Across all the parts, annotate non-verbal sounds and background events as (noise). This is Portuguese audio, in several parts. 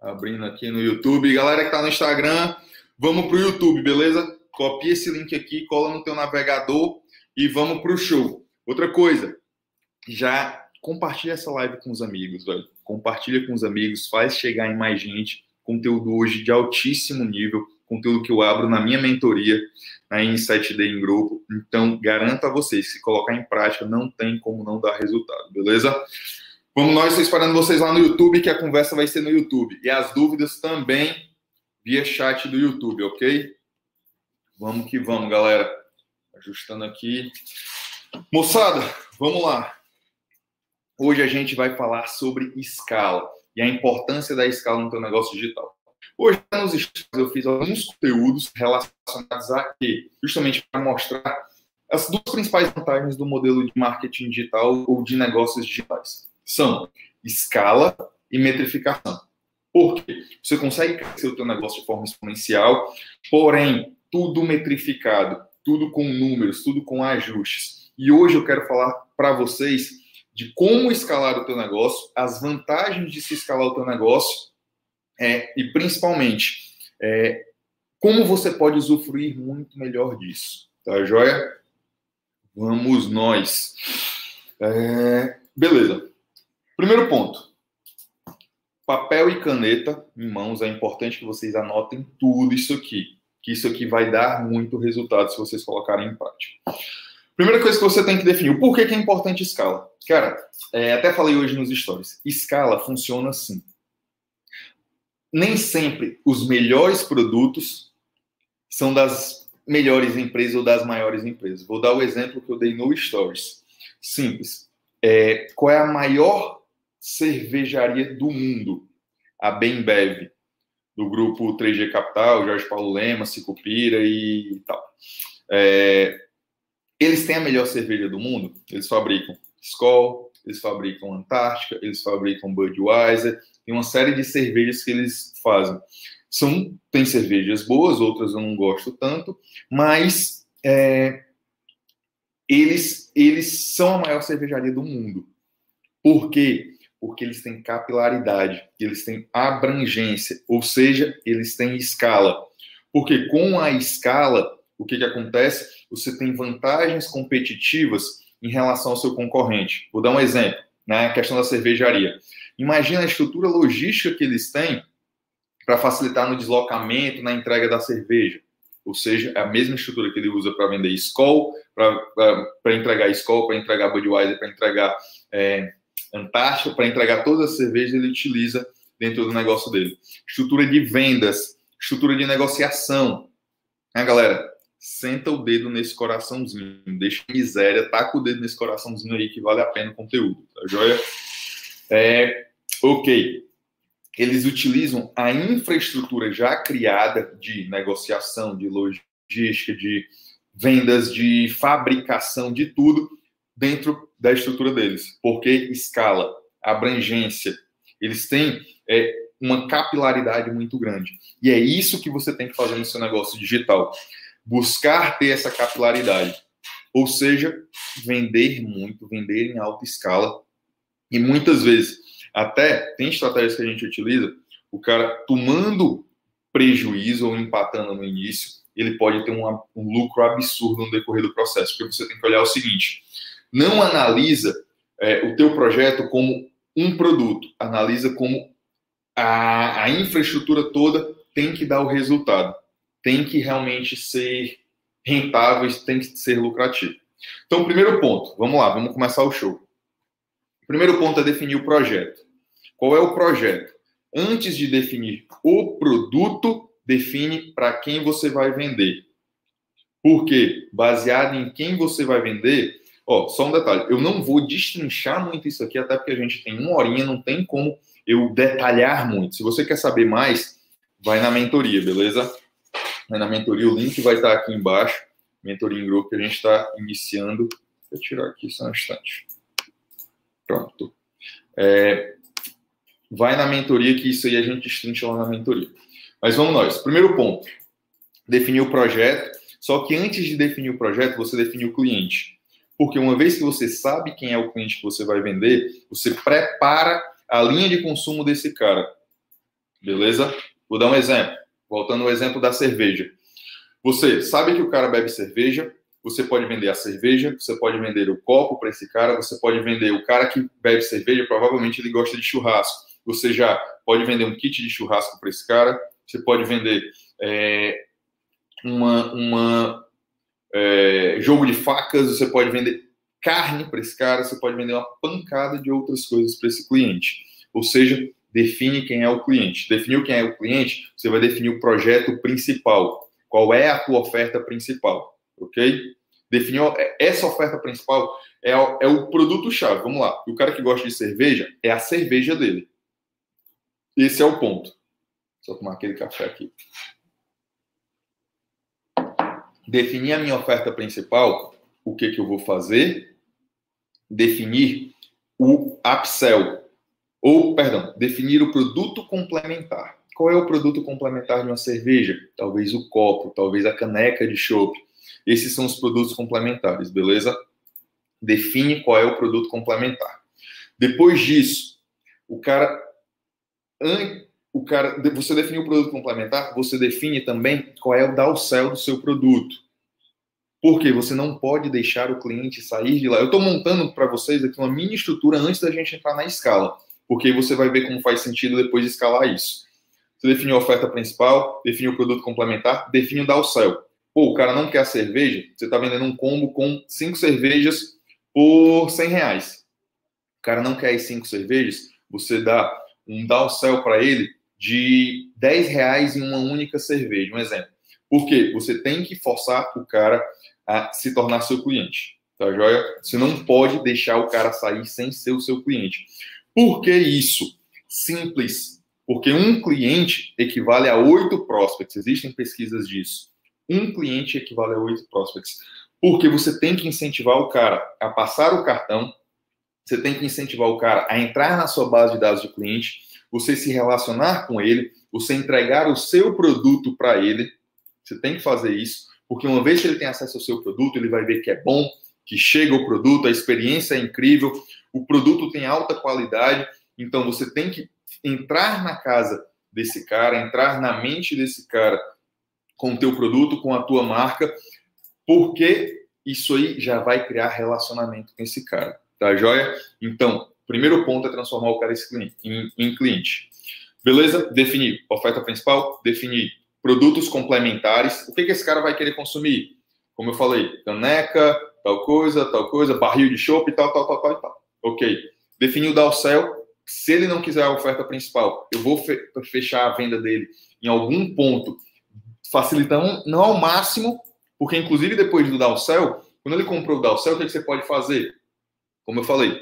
Abrindo aqui no YouTube. Galera que tá no Instagram, vamos pro YouTube, beleza? Copia esse link aqui, cola no teu navegador e vamos pro show. Outra coisa, já compartilha essa live com os amigos, velho. Compartilha com os amigos, faz chegar em mais gente. Conteúdo hoje de altíssimo nível, conteúdo que eu abro na minha mentoria, na Insight Day em grupo. Então, garanto a vocês, se colocar em prática, não tem como não dar resultado, beleza? Vamos nós, estou esperando vocês lá no YouTube, que a conversa vai ser no YouTube. E as dúvidas também via chat do YouTube, ok? Vamos que vamos, galera. Ajustando aqui. Moçada, vamos lá. Hoje a gente vai falar sobre escala e a importância da escala no teu negócio digital. Hoje, nos eu fiz alguns conteúdos relacionados a quê? Justamente para mostrar as duas principais vantagens do modelo de marketing digital ou de negócios digitais são escala e metrificação. Por quê? Você consegue crescer o teu negócio de forma exponencial, porém, tudo metrificado, tudo com números, tudo com ajustes. E hoje eu quero falar para vocês de como escalar o teu negócio, as vantagens de se escalar o teu negócio é, e principalmente é, como você pode usufruir muito melhor disso. Tá joia? Vamos nós. É, beleza. Primeiro ponto. Papel e caneta em mãos. É importante que vocês anotem tudo isso aqui. Que isso aqui vai dar muito resultado se vocês colocarem em prática. Primeira coisa que você tem que definir. O porquê que é importante escala? Cara, é, até falei hoje nos stories. Escala funciona assim. Nem sempre os melhores produtos são das melhores empresas ou das maiores empresas. Vou dar o exemplo que eu dei no Stories. Simples. É, qual é a maior cervejaria do mundo, a Bembev, do grupo 3G Capital, Jorge Paulo Lema, Cicupira e tal. É, eles têm a melhor cerveja do mundo? Eles fabricam Skol, eles fabricam Antártica, eles fabricam Budweiser, tem uma série de cervejas que eles fazem. São, tem cervejas boas, outras eu não gosto tanto, mas é, eles, eles são a maior cervejaria do mundo. Por quê? Porque eles têm capilaridade, eles têm abrangência, ou seja, eles têm escala. Porque com a escala, o que, que acontece? Você tem vantagens competitivas em relação ao seu concorrente. Vou dar um exemplo, na né? questão da cervejaria. Imagina a estrutura logística que eles têm para facilitar no deslocamento, na entrega da cerveja. Ou seja, é a mesma estrutura que ele usa para vender Skol, para entregar Skol, para entregar Budweiser, para entregar é, Antártica, para entregar todas as cervejas, ele utiliza dentro do negócio dele. Estrutura de vendas, estrutura de negociação. Né, galera? Senta o dedo nesse coraçãozinho, deixa miséria, taca o dedo nesse coraçãozinho aí que vale a pena o conteúdo, tá joia? É, ok. Eles utilizam a infraestrutura já criada de negociação, de logística, de vendas, de fabricação, de tudo, dentro da estrutura deles, porque escala, abrangência, eles têm é, uma capilaridade muito grande. E é isso que você tem que fazer no seu negócio digital. Buscar ter essa capilaridade. Ou seja, vender muito, vender em alta escala. E muitas vezes, até tem estratégias que a gente utiliza, o cara tomando prejuízo ou empatando no início, ele pode ter um, um lucro absurdo no decorrer do processo. Porque você tem que olhar o seguinte: não analisa é, o teu projeto como um produto, analisa como a, a infraestrutura toda tem que dar o resultado, tem que realmente ser rentável, tem que ser lucrativo. Então, primeiro ponto, vamos lá, vamos começar o show. O primeiro ponto é definir o projeto. Qual é o projeto? Antes de definir o produto, define para quem você vai vender. Porque, baseado em quem você vai vender, Ó, só um detalhe, eu não vou destrinchar muito isso aqui, até porque a gente tem uma horinha, não tem como eu detalhar muito. Se você quer saber mais, vai na mentoria, beleza? Vai na mentoria, o link vai estar aqui embaixo. Mentoria em grupo que a gente está iniciando. Vou tirar aqui só um instante. Pronto. É, vai na mentoria, que isso aí a gente destrincha lá na mentoria. Mas vamos nós. Primeiro ponto: definir o projeto. Só que antes de definir o projeto, você define o cliente. Porque uma vez que você sabe quem é o cliente que você vai vender, você prepara a linha de consumo desse cara. Beleza? Vou dar um exemplo. Voltando ao exemplo da cerveja. Você sabe que o cara bebe cerveja, você pode vender a cerveja, você pode vender o copo para esse cara, você pode vender o cara que bebe cerveja, provavelmente ele gosta de churrasco. Você já pode vender um kit de churrasco para esse cara, você pode vender é, uma, uma é, jogo de facas, você pode vender carne para esse cara, você pode vender uma pancada de outras coisas para esse cliente. Ou seja, define quem é o cliente. Definiu quem é o cliente, você vai definir o projeto principal. Qual é a tua oferta principal, ok? Definiu essa oferta principal é, é o produto-chave. Vamos lá. O cara que gosta de cerveja é a cerveja dele. Esse é o ponto. Só tomar aquele café aqui. Definir a minha oferta principal, o que, que eu vou fazer, definir o upsell, ou, perdão, definir o produto complementar. Qual é o produto complementar de uma cerveja? Talvez o copo, talvez a caneca de chopp. Esses são os produtos complementares, beleza? Define qual é o produto complementar. Depois disso, o cara, o cara, você definiu o produto complementar, você define também qual é o downsell do seu produto. Porque você não pode deixar o cliente sair de lá. Eu estou montando para vocês aqui uma mini estrutura antes da gente entrar na escala, porque você vai ver como faz sentido depois de escalar isso. Você definiu a oferta principal, definiu o produto complementar, define o downsell. Pô, o cara não quer a cerveja, você está vendendo um combo com cinco cervejas por 100 reais. O cara não quer as cinco cervejas, você dá um downsell para ele de 10 reais em uma única cerveja, um exemplo. Por quê? Você tem que forçar o cara a se tornar seu cliente. Tá joia? Você não pode deixar o cara sair sem ser o seu cliente. Por que isso? Simples. Porque um cliente equivale a oito prospects. Existem pesquisas disso. Um cliente equivale a oito prospects. Porque você tem que incentivar o cara a passar o cartão, você tem que incentivar o cara a entrar na sua base de dados de cliente, você se relacionar com ele, você entregar o seu produto para ele. Você tem que fazer isso. Porque uma vez que ele tem acesso ao seu produto, ele vai ver que é bom, que chega o produto, a experiência é incrível, o produto tem alta qualidade. Então você tem que entrar na casa desse cara, entrar na mente desse cara com o teu produto, com a tua marca, porque isso aí já vai criar relacionamento com esse cara, tá joia? Então, primeiro ponto é transformar o cara em, em cliente. Beleza? Definir oferta principal, definir produtos complementares. O que, que esse cara vai querer consumir? Como eu falei, caneca, tal coisa, tal coisa, barril de chopp, tal, tal, tal, tal, tal. Ok. Definir o downsell. Se ele não quiser a oferta principal, eu vou fechar a venda dele em algum ponto, facilitando, não ao máximo, porque inclusive depois do downsell, quando ele comprou o downsell, o que, que você pode fazer? Como eu falei,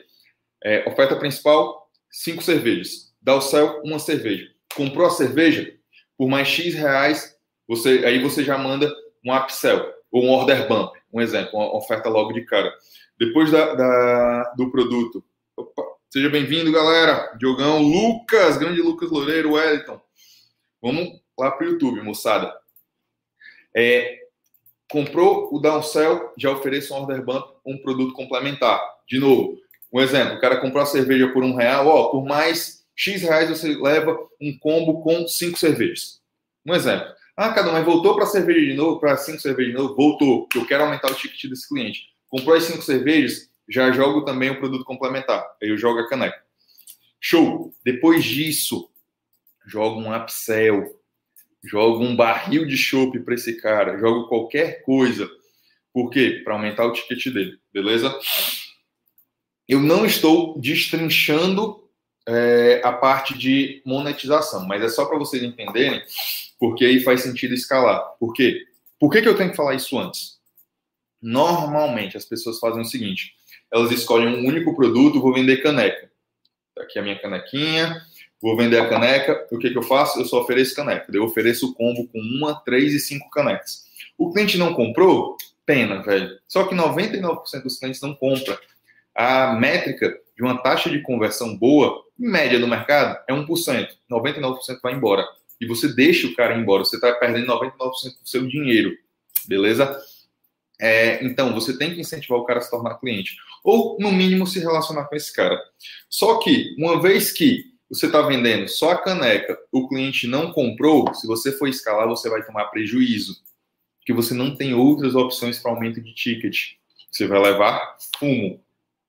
é, oferta principal, cinco cervejas. Downsell, uma cerveja. Comprou a cerveja, por mais X reais, você, aí você já manda um upsell ou um order bump, um exemplo, uma oferta logo de cara. Depois da, da do produto. Opa, seja bem-vindo, galera. Diogão, Lucas, grande Lucas Loureiro, Wellington. Vamos lá para o YouTube, moçada. É, comprou o downsell, já ofereço um order bump, um produto complementar. De novo, um exemplo, o cara comprou a cerveja por um real, ó, por mais X reais você leva um combo com cinco cervejas. Um exemplo. Ah, cada mas voltou para cerveja de novo, para cinco cervejas de novo? Voltou, eu quero aumentar o ticket desse cliente. Comprou as cinco cervejas, já jogo também o produto complementar. Aí eu jogo a caneca. Show! Depois disso, jogo um upsell, jogo um barril de chopp para esse cara, jogo qualquer coisa. Por quê? Para aumentar o ticket dele, beleza? Eu não estou destrinchando é, a parte de monetização, mas é só para vocês entenderem, porque aí faz sentido escalar. Por quê? Por que, que eu tenho que falar isso antes? Normalmente as pessoas fazem o seguinte: elas escolhem um único produto, vou vender caneca. Tá aqui a minha canequinha, vou vender a caneca. O que, que eu faço? Eu só ofereço caneca. Eu ofereço o combo com uma, três e cinco canecas. O cliente não comprou? Pena, velho. Só que 99% dos clientes não compram. A métrica de uma taxa de conversão boa média do mercado é 1%. 99% vai embora. E você deixa o cara embora. Você está perdendo 99% do seu dinheiro. Beleza? É, então, você tem que incentivar o cara a se tornar cliente. Ou, no mínimo, se relacionar com esse cara. Só que, uma vez que você está vendendo só a caneca, o cliente não comprou, se você for escalar, você vai tomar prejuízo, porque você não tem outras opções para aumento de ticket. Você vai levar fumo,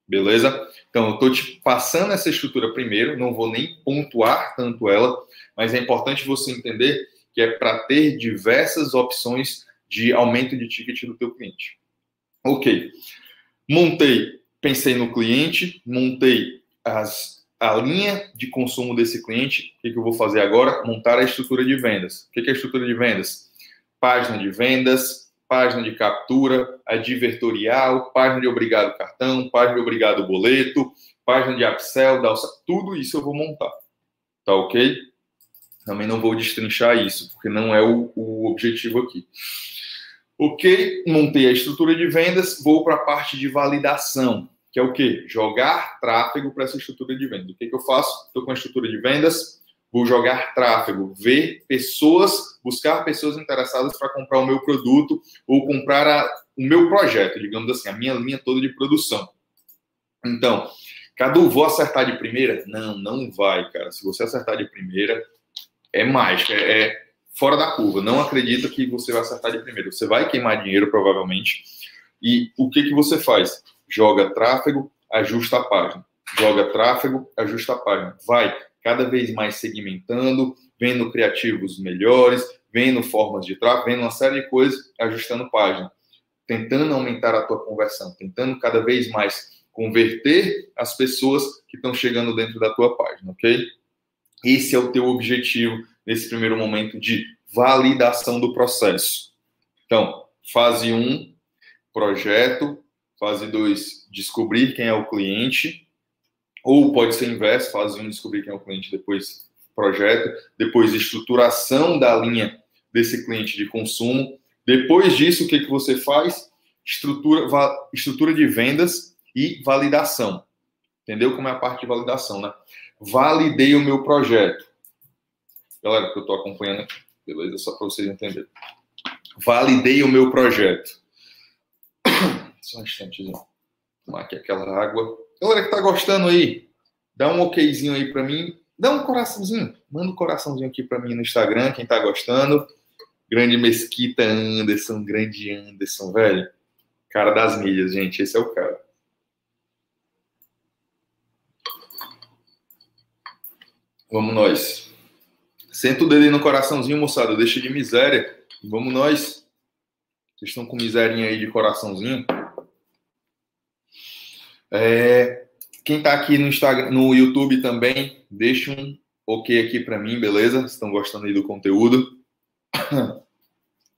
beleza? Então, eu estou te passando essa estrutura primeiro, não vou nem pontuar tanto ela, mas é importante você entender que é para ter diversas opções de aumento de ticket do teu cliente. Ok. Montei, pensei no cliente, montei as, a linha de consumo desse cliente. O que, que eu vou fazer agora? Montar a estrutura de vendas. O que, que é a estrutura de vendas? Página de vendas, página de captura, advertorial, página de obrigado cartão, página de obrigado boleto, página de upsell, tudo isso eu vou montar. Tá ok? Também não vou destrinchar isso, porque não é o, o objetivo aqui. Ok, montei a estrutura de vendas, vou para a parte de validação, que é o quê? Jogar tráfego para essa estrutura de vendas. O que, que eu faço? Estou com a estrutura de vendas, vou jogar tráfego, ver pessoas, buscar pessoas interessadas para comprar o meu produto ou comprar a, o meu projeto, digamos assim, a minha linha toda de produção. Então, Cadu, vou acertar de primeira? Não, não vai, cara. Se você acertar de primeira, é mágica, é, é fora da curva. Não acredita que você vai acertar de primeiro. Você vai queimar dinheiro, provavelmente. E o que, que você faz? Joga tráfego, ajusta a página. Joga tráfego, ajusta a página. Vai cada vez mais segmentando, vendo criativos melhores, vendo formas de tráfego, vendo uma série de coisas, ajustando página. Tentando aumentar a tua conversão, tentando cada vez mais converter as pessoas que estão chegando dentro da tua página, ok? Esse é o teu objetivo nesse primeiro momento de validação do processo. Então, fase 1, um, projeto. Fase 2, descobrir quem é o cliente. Ou pode ser inverso, fase 1, um, descobrir quem é o cliente, depois projeto. Depois, estruturação da linha desse cliente de consumo. Depois disso, o que, que você faz? Estrutura, estrutura de vendas e validação. Entendeu como é a parte de validação, né? Validei o meu projeto. Galera, que eu estou acompanhando aqui, beleza? Só para vocês entenderem. Validei o meu projeto. (coughs) Só um instantezinho. Tomar aqui aquela água. Galera que está gostando aí, dá um okzinho aí para mim. Dá um coraçãozinho. Manda um coraçãozinho aqui para mim no Instagram, quem está gostando. Grande Mesquita Anderson, grande Anderson, velho. Cara das milhas, gente. Esse é o cara. Vamos nós. Senta o dedo aí no coraçãozinho, moçada. Deixa de miséria. Vamos nós. Vocês estão com miserinha aí de coraçãozinho? É, quem está aqui no Instagram, no YouTube também, deixa um ok aqui para mim, beleza? Estão gostando aí do conteúdo? (coughs)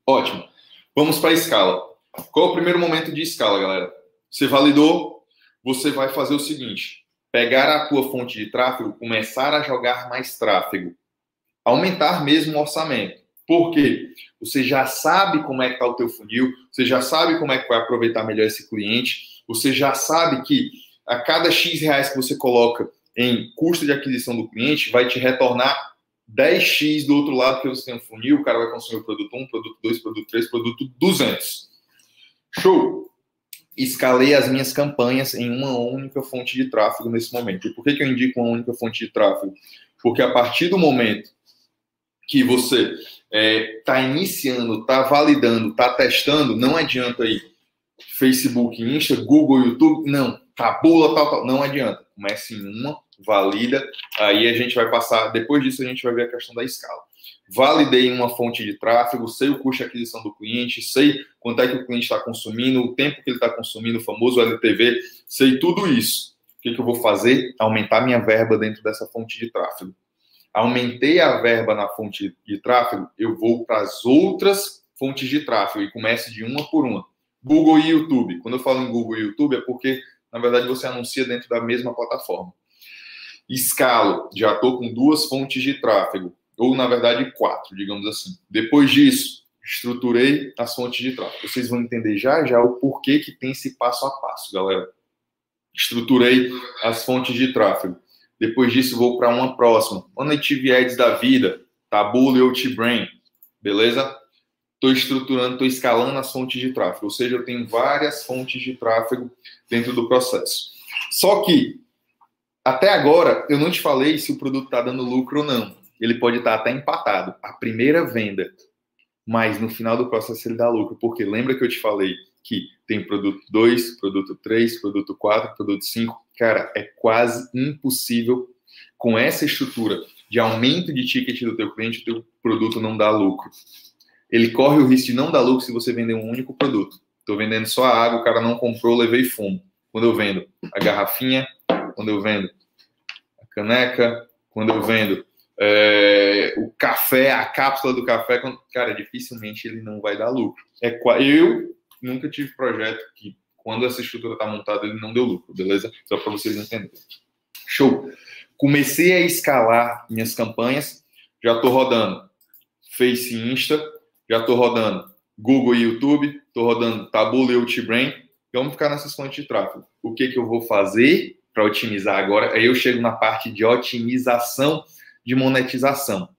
Ótimo. Vamos para a escala. Qual é o primeiro momento de escala, galera? Você validou, você vai fazer o seguinte: pegar a tua fonte de tráfego, começar a jogar mais tráfego, aumentar mesmo o orçamento. Por quê? Você já sabe como é que está o teu funil, você já sabe como é que vai aproveitar melhor esse cliente, você já sabe que a cada X reais que você coloca em custo de aquisição do cliente, vai te retornar 10x do outro lado que você tem um funil, o cara vai consumir o produto 1, produto 2, produto 3, produto 200. Show! escalei as minhas campanhas em uma única fonte de tráfego nesse momento. E por que, eu indico uma única fonte de tráfego? Porque a partir do momento que você está é, tá iniciando, está validando, está testando, não adianta aí Facebook, Insta, Google, YouTube, não, tabula, tal, tal, não adianta. Comece em uma, valida, aí a gente vai passar, depois disso a gente vai ver a questão da escala validei uma fonte de tráfego, sei o custo de aquisição do cliente, sei quanto é que o cliente está consumindo, o tempo que ele está consumindo, o famoso LTV, sei tudo isso. O que, que eu vou fazer? Aumentar minha verba dentro dessa fonte de tráfego. Aumentei a verba na fonte de tráfego, eu vou para as outras fontes de tráfego e começo de uma por uma. Google e YouTube. Quando eu falo em Google e YouTube é porque, na verdade, você anuncia dentro da mesma plataforma. Escalo, já estou com duas fontes de tráfego ou na verdade quatro, digamos assim. Depois disso, estruturei as fontes de tráfego. Vocês vão entender já já o porquê que tem esse passo a passo, galera. Estruturei as fontes de tráfego. Depois disso, vou para uma próxima. Uma Native Ads da vida, Taboola e Outbrain, beleza? Estou estruturando, estou escalando as fontes de tráfego. Ou seja, eu tenho várias fontes de tráfego dentro do processo. Só que até agora, eu não te falei se o produto está dando lucro ou não. Ele pode estar tá até empatado. A primeira venda, mas no final do processo ele dá lucro. Porque lembra que eu te falei que tem produto 2, produto 3, produto 4, produto 5? Cara, é quase impossível com essa estrutura de aumento de ticket do teu cliente, o teu produto não dá lucro. Ele corre o risco de não dar lucro se você vender um único produto. Estou vendendo só a água, o cara não comprou, levei fumo. Quando eu vendo a garrafinha, quando eu vendo a caneca, quando eu vendo é, o café, a cápsula do café, cara, dificilmente ele não vai dar lucro. É, eu nunca tive projeto que, quando essa estrutura está montada, ele não deu lucro, beleza? Só para vocês entenderem. Show. Comecei a escalar minhas campanhas, já estou rodando Face Insta, já estou rodando Google e YouTube, estou rodando Taboola e Outbrain, vamos ficar nessas fontes de tráfego. O que, que eu vou fazer para otimizar agora? Aí eu chego na parte de otimização de monetização,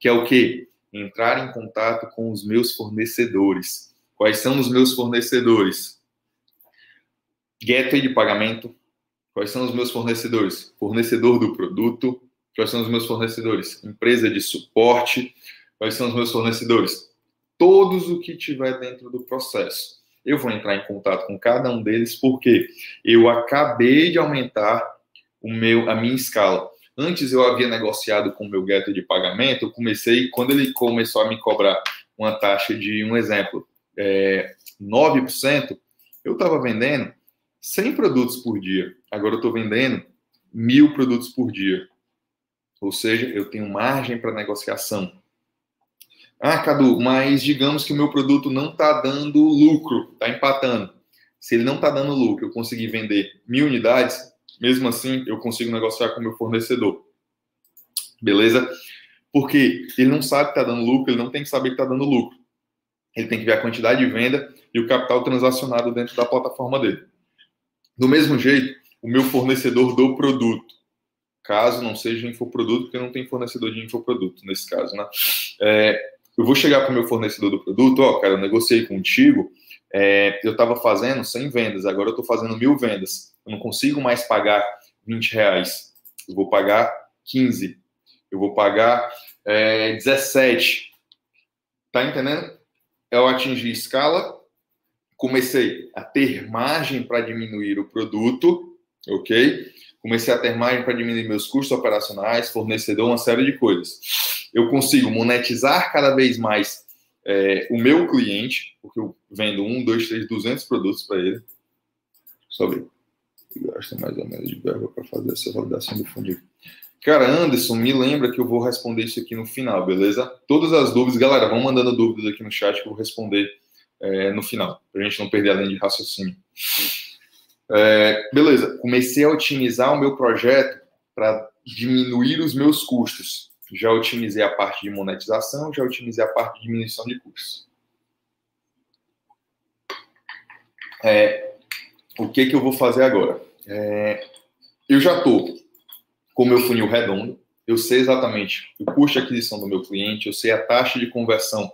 que é o que? Entrar em contato com os meus fornecedores. Quais são os meus fornecedores? Gateway de pagamento. Quais são os meus fornecedores? Fornecedor do produto. Quais são os meus fornecedores? Empresa de suporte. Quais são os meus fornecedores? Todos o que tiver dentro do processo. Eu vou entrar em contato com cada um deles porque eu acabei de aumentar o meu, a minha escala. Antes eu havia negociado com o meu getter de pagamento, eu comecei, quando ele começou a me cobrar uma taxa de, um exemplo, é, 9%, eu estava vendendo 100 produtos por dia. Agora eu estou vendendo mil produtos por dia. Ou seja, eu tenho margem para negociação. Ah, Cadu, mas digamos que o meu produto não está dando lucro, está empatando. Se ele não está dando lucro, eu consegui vender mil unidades, mesmo assim eu consigo negociar com o meu fornecedor. Beleza? Porque ele não sabe que está dando lucro, ele não tem que saber que está dando lucro. Ele tem que ver a quantidade de venda e o capital transacionado dentro da plataforma dele. Do mesmo jeito, o meu fornecedor do produto, caso não seja infoproduto, porque não tem fornecedor de infoproduto nesse caso, né? É, eu vou chegar para o meu fornecedor do produto, ó, cara, eu negociei contigo, é, eu estava fazendo 100 vendas, agora eu estou fazendo mil vendas. Eu não consigo mais pagar 20 reais. Eu vou pagar 15. Eu vou pagar é, 17. Tá entendendo? Eu atingi escala, comecei a ter margem para diminuir o produto, ok? Comecei a ter margem para diminuir meus custos operacionais, fornecedor, uma série de coisas eu consigo monetizar cada vez mais é, o meu cliente, porque eu vendo um, dois, três, duzentos produtos para ele. Sobre. Gasta mais ou menos de verba para fazer essa validação do funil. Cara, Anderson, me lembra que eu vou responder isso aqui no final, beleza? Todas as dúvidas, galera, vão mandando dúvidas aqui no chat que eu vou responder é, no final, para a gente não perder a linha de raciocínio. É, beleza, comecei a otimizar o meu projeto para diminuir os meus custos já otimizei a parte de monetização, já otimizei a parte de diminuição de custos. É, o que, que eu vou fazer agora? É, eu já estou com o meu funil redondo, eu sei exatamente o custo de aquisição do meu cliente, eu sei a taxa de conversão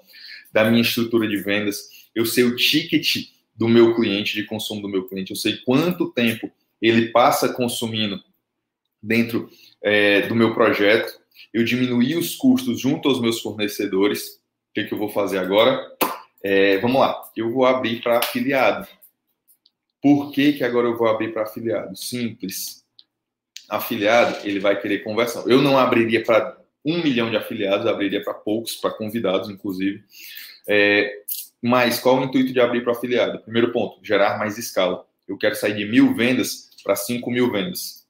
da minha estrutura de vendas, eu sei o ticket do meu cliente, de consumo do meu cliente, eu sei quanto tempo ele passa consumindo dentro é, do meu projeto, eu diminuí os custos junto aos meus fornecedores. O que, que eu vou fazer agora? É, vamos lá, eu vou abrir para afiliado. Por que, que agora eu vou abrir para afiliado? Simples. Afiliado, ele vai querer conversão. Eu não abriria para um milhão de afiliados, abriria para poucos, para convidados, inclusive. É, mas qual o intuito de abrir para afiliado? Primeiro ponto, gerar mais escala. Eu quero sair de mil vendas para cinco mil vendas.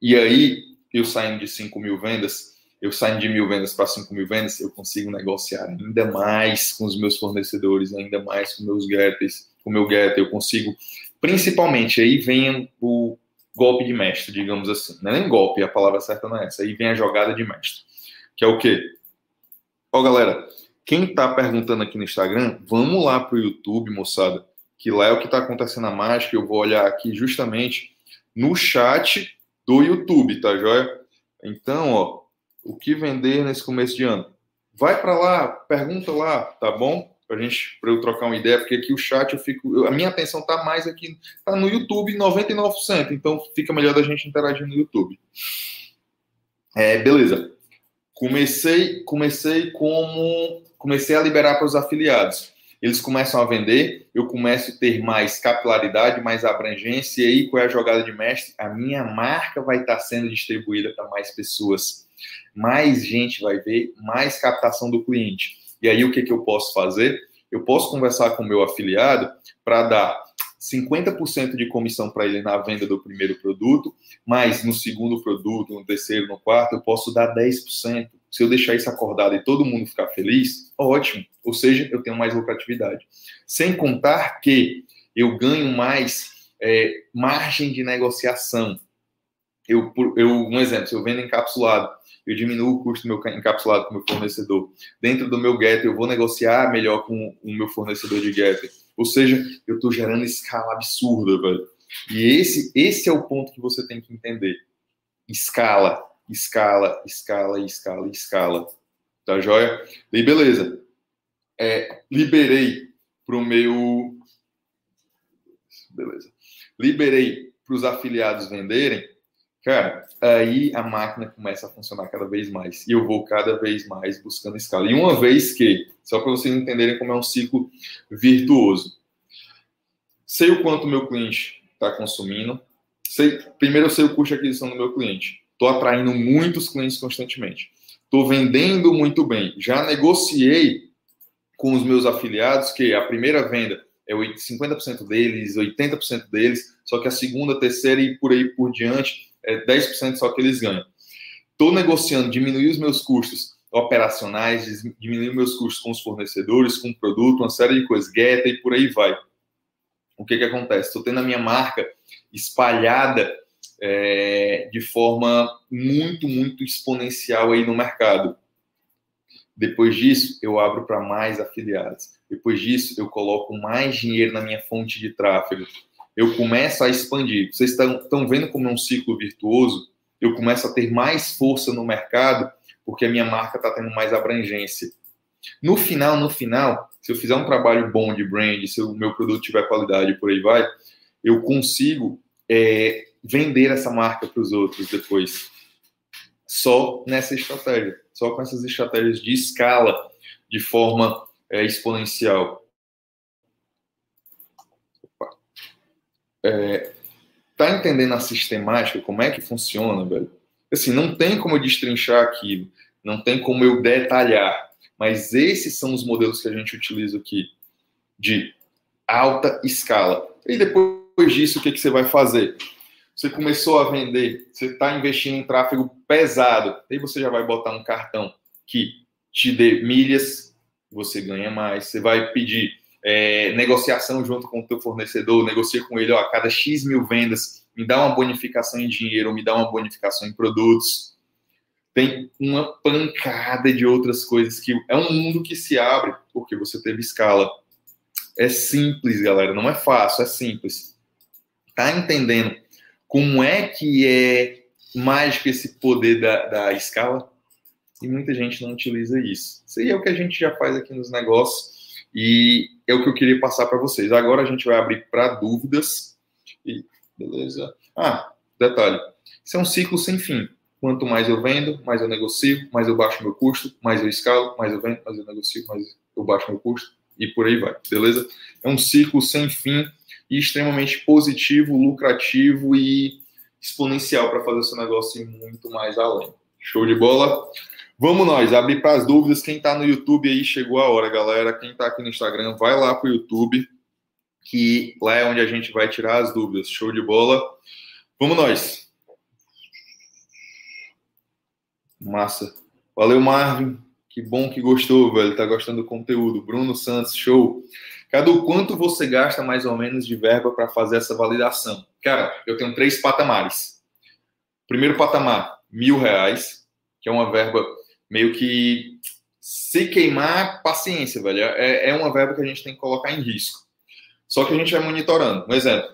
E aí, eu saindo de 5 mil vendas, eu saindo de mil vendas para 5 mil vendas, eu consigo negociar ainda mais com os meus fornecedores, ainda mais com meus getters, com o meu getter, eu consigo, principalmente, aí vem o golpe de mestre, digamos assim. Não é nem golpe, a palavra certa não é essa. Aí vem a jogada de mestre. Que é o quê? Ó, galera, quem tá perguntando aqui no Instagram, vamos lá pro YouTube, moçada, que lá é o que tá acontecendo a mágica. Eu vou olhar aqui justamente no chat do YouTube, tá joia? Então, ó, o que vender nesse começo de ano? Vai para lá, pergunta lá, tá bom? para gente, para eu trocar uma ideia, porque aqui o chat eu fico, a minha atenção tá mais aqui, tá no YouTube 99%, então fica melhor da gente interagir no YouTube. É, beleza. Comecei, comecei como, comecei a liberar para os afiliados. Eles começam a vender, eu começo a ter mais capilaridade, mais abrangência, e aí qual é a jogada de mestre? A minha marca vai estar sendo distribuída para mais pessoas. Mais gente vai ver, mais captação do cliente. E aí o que, que eu posso fazer? Eu posso conversar com o meu afiliado para dar 50% de comissão para ele na venda do primeiro produto, mas no segundo produto, no terceiro, no quarto, eu posso dar 10%. Se eu deixar isso acordado e todo mundo ficar feliz, ótimo. Ou seja, eu tenho mais lucratividade. Sem contar que eu ganho mais é, margem de negociação. Eu, eu, um exemplo, se eu vendo encapsulado, eu diminuo o custo do meu encapsulado com o meu fornecedor. Dentro do meu getter, eu vou negociar melhor com o meu fornecedor de getter. Ou seja, eu estou gerando escala absurda, velho. E esse, esse é o ponto que você tem que entender. Escala, escala, escala, escala, escala. Tá joia? E beleza. É, liberei para o meu. Beleza. Liberei para os afiliados venderem Cara, aí a máquina começa a funcionar cada vez mais. E eu vou cada vez mais buscando escala. E uma vez que, só para vocês entenderem como é um ciclo virtuoso, sei o quanto meu cliente está consumindo. Sei, primeiro eu sei o custo de aquisição do meu cliente. Estou atraindo muitos clientes constantemente. Estou vendendo muito bem. Já negociei com os meus afiliados que a primeira venda é 50% deles, 80% deles, só que a segunda, terceira e por aí por diante é 10% só que eles ganham. Estou negociando diminuir os meus custos operacionais, diminuir meus custos com os fornecedores, com o produto, uma série de coisas, Geta e por aí vai. O que, que acontece? Estou tendo a minha marca espalhada é, de forma muito, muito exponencial aí no mercado. Depois disso, eu abro para mais afiliados. Depois disso, eu coloco mais dinheiro na minha fonte de tráfego eu começo a expandir. Vocês estão vendo como é um ciclo virtuoso? Eu começo a ter mais força no mercado porque a minha marca está tendo mais abrangência. No final, no final, se eu fizer um trabalho bom de brand, se o meu produto tiver qualidade por aí vai, eu consigo é, vender essa marca para os outros depois. Só nessa estratégia, só com essas estratégias de escala, de forma é, exponencial. é, tá entendendo a sistemática, como é que funciona, velho? Assim, não tem como eu destrinchar aquilo, não tem como eu detalhar, mas esses são os modelos que a gente utiliza aqui de alta escala. E depois disso, o que, que você vai fazer? Você começou a vender, você está investindo em tráfego pesado, aí você já vai botar um cartão que te dê milhas, você ganha mais, você vai pedir é, negociação junto com o teu fornecedor, negocia com ele, ó, a cada X mil vendas, me dá uma bonificação em dinheiro, me dá uma bonificação em produtos. Tem uma pancada de outras coisas que é um mundo que se abre porque você teve escala. É simples, galera, não é fácil, é simples. Tá entendendo como é que é mágico esse poder da, da escala? E muita gente não utiliza isso. Isso aí é o que a gente já faz aqui nos negócios e é o que eu queria passar para vocês. Agora a gente vai abrir para dúvidas. E, beleza? Ah, detalhe. Isso é um ciclo sem fim. Quanto mais eu vendo, mais eu negocio, mais eu baixo meu custo, mais eu escalo, mais eu vendo, mais eu negocio, mais eu baixo meu custo e por aí vai, beleza? É um ciclo sem fim e extremamente positivo, lucrativo e exponencial para fazer o seu negócio ir muito mais além. Show de bola? Vamos nós, abrir para as dúvidas. Quem está no YouTube aí, chegou a hora, galera. Quem está aqui no Instagram, vai lá para o YouTube, que lá é onde a gente vai tirar as dúvidas. Show de bola. Vamos nós. Massa. Valeu, Marvin. Que bom que gostou, velho. Tá gostando do conteúdo. Bruno Santos, show. Cadu, quanto você gasta mais ou menos de verba para fazer essa validação? Cara, eu tenho três patamares. Primeiro patamar, mil reais, que é uma verba meio que se queimar, paciência, velho. É, é uma verba que a gente tem que colocar em risco. Só que a gente vai monitorando. Um exemplo,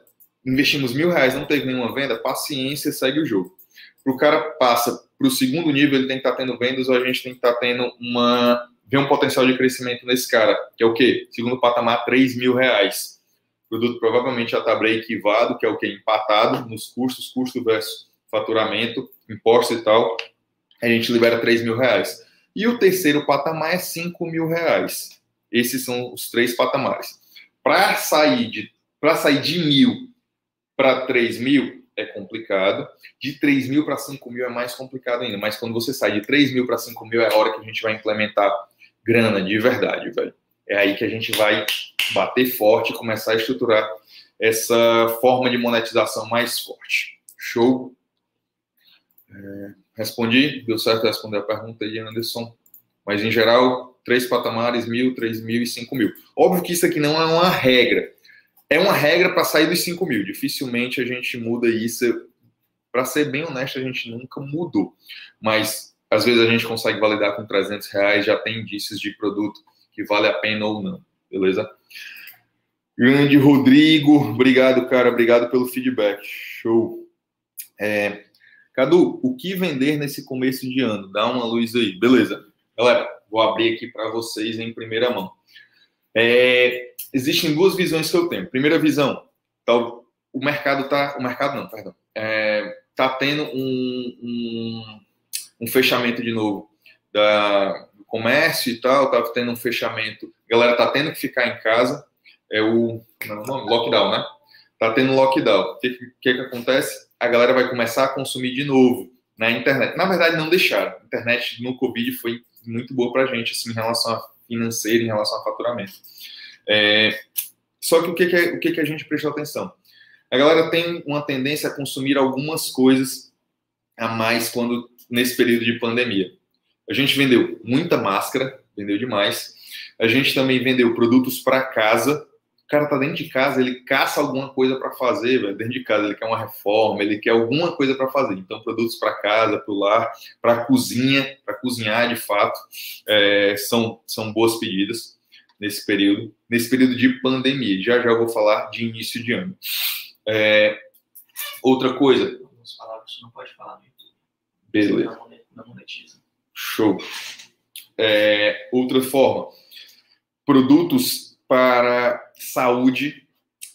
investimos mil reais, não teve nenhuma venda, paciência, segue o jogo. Para o cara passa para o segundo nível, ele tem que estar tá tendo vendas ou a gente tem que estar tá tendo uma vê um potencial de crescimento nesse cara, que é o quê? Segundo patamar, 3 mil reais. O produto provavelmente já está break-evado, que é o quê? Empatado nos custos, custo versus faturamento, impostos e tal. A gente libera 3 mil reais. E o terceiro patamar é 5 mil reais. Esses são os três patamares. Para sair de para sair de mil para 3 mil é complicado. De 3 mil para 5 mil é mais complicado ainda. Mas quando você sai de 3 mil para 5 mil é a hora que a gente vai implementar grana de verdade, velho. É aí que a gente vai bater forte e começar a estruturar essa forma de monetização mais forte. Show? É, respondi? Deu certo responder a pergunta aí, Anderson? Mas, em geral, três patamares, mil, três mil e cinco mil. Óbvio que isso aqui não é uma regra. É uma regra para sair dos cinco mil. Dificilmente a gente muda isso. Para ser bem honesto, a gente nunca mudou. Mas, às vezes, a gente consegue validar com 300 reais, já tem indícios de produto que vale a pena ou não. Beleza? Grande Rodrigo, obrigado, cara. Obrigado pelo feedback. Show. É, Cadu, o que vender nesse começo de ano? Dá uma luz aí. Beleza. Galera, vou abrir aqui para vocês em primeira mão. É, existem duas visões que eu tenho. Primeira visão, o mercado tá, o mercado não, perdão, é, tá tendo um, um, um, fechamento de novo da, do comércio e tal, tá tendo um fechamento, a galera tá tendo que ficar em casa, é o, não, é nome? lockdown, né? Tá tendo lockdown. O que, que, que acontece? A galera vai começar a consumir de novo na internet. Na verdade, não deixaram. A internet no Covid foi muito boa para gente, assim, em relação a financeiro, em relação a faturamento. É, só que o, que, que, o que, que a gente prestou atenção? A galera tem uma tendência a consumir algumas coisas a mais quando nesse período de pandemia. A gente vendeu muita máscara, vendeu demais. A gente também vendeu produtos para casa. O cara tá dentro de casa, ele caça alguma coisa para fazer, velho. Dentro de casa, ele quer uma reforma, ele quer alguma coisa para fazer. Então, produtos para casa, para o lar, para cozinha, para cozinhar de fato, é, são, são boas pedidas nesse período, nesse período de pandemia. Já já eu vou falar de início de ano. É, outra coisa. Não pode falar YouTube. Beleza. Não monetiza. Show. É, outra forma produtos para saúde,